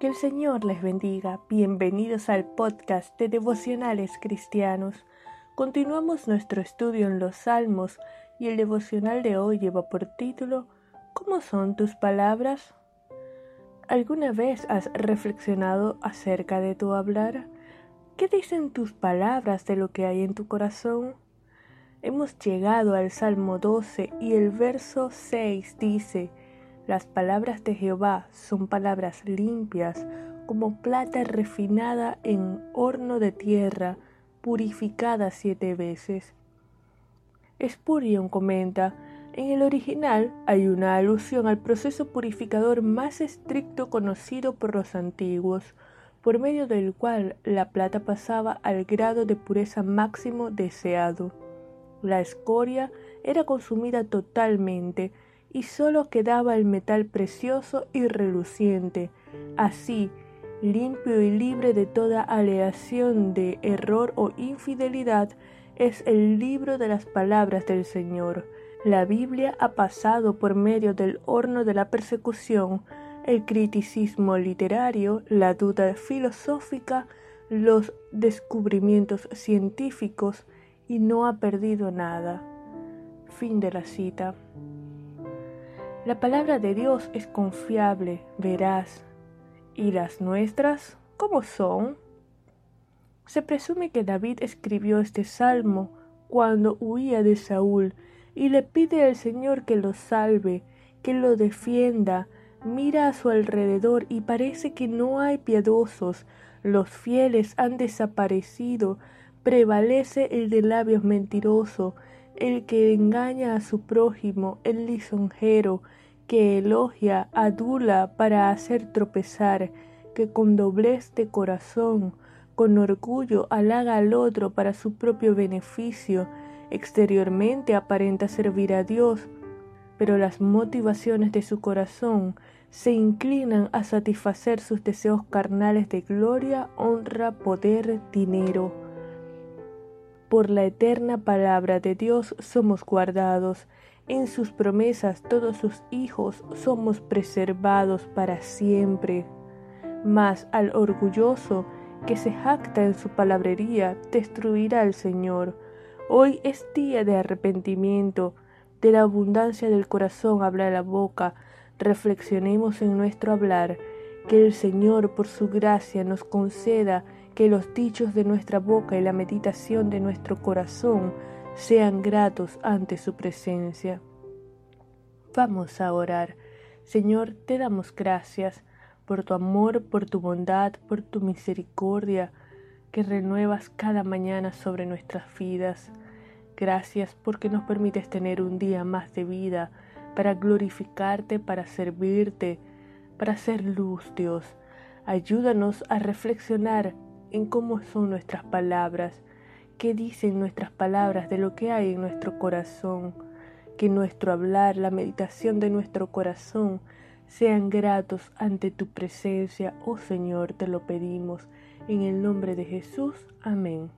Que el Señor les bendiga. Bienvenidos al podcast de devocionales cristianos. Continuamos nuestro estudio en los Salmos y el devocional de hoy lleva por título ¿Cómo son tus palabras? ¿Alguna vez has reflexionado acerca de tu hablar? ¿Qué dicen tus palabras de lo que hay en tu corazón? Hemos llegado al Salmo 12 y el verso 6 dice, las palabras de Jehová son palabras limpias, como plata refinada en horno de tierra, purificada siete veces. Spurion comenta, en el original hay una alusión al proceso purificador más estricto conocido por los antiguos, por medio del cual la plata pasaba al grado de pureza máximo deseado. La escoria era consumida totalmente, y sólo quedaba el metal precioso y reluciente, así limpio y libre de toda aleación de error o infidelidad, es el libro de las palabras del Señor. La Biblia ha pasado por medio del horno de la persecución, el criticismo literario, la duda filosófica, los descubrimientos científicos y no ha perdido nada. Fin de la cita. La palabra de Dios es confiable, veraz. ¿Y las nuestras cómo son? Se presume que David escribió este salmo cuando huía de Saúl y le pide al Señor que lo salve, que lo defienda. Mira a su alrededor y parece que no hay piadosos, los fieles han desaparecido, prevalece el de labios mentiroso, el que engaña a su prójimo, el lisonjero, que elogia, adula para hacer tropezar, que con doblez de corazón, con orgullo halaga al otro para su propio beneficio, exteriormente aparenta servir a Dios, pero las motivaciones de su corazón se inclinan a satisfacer sus deseos carnales de gloria, honra, poder, dinero por la eterna palabra de Dios somos guardados. En sus promesas todos sus hijos somos preservados para siempre. Mas al orgulloso que se jacta en su palabrería destruirá el Señor. Hoy es día de arrepentimiento, de la abundancia del corazón habla la boca. Reflexionemos en nuestro hablar, que el Señor por su gracia nos conceda que los dichos de nuestra boca y la meditación de nuestro corazón sean gratos ante su presencia. Vamos a orar. Señor, te damos gracias por tu amor, por tu bondad, por tu misericordia que renuevas cada mañana sobre nuestras vidas. Gracias porque nos permites tener un día más de vida para glorificarte, para servirte, para ser luz, Dios. Ayúdanos a reflexionar en cómo son nuestras palabras, qué dicen nuestras palabras de lo que hay en nuestro corazón, que nuestro hablar, la meditación de nuestro corazón sean gratos ante tu presencia, oh Señor, te lo pedimos. En el nombre de Jesús, amén.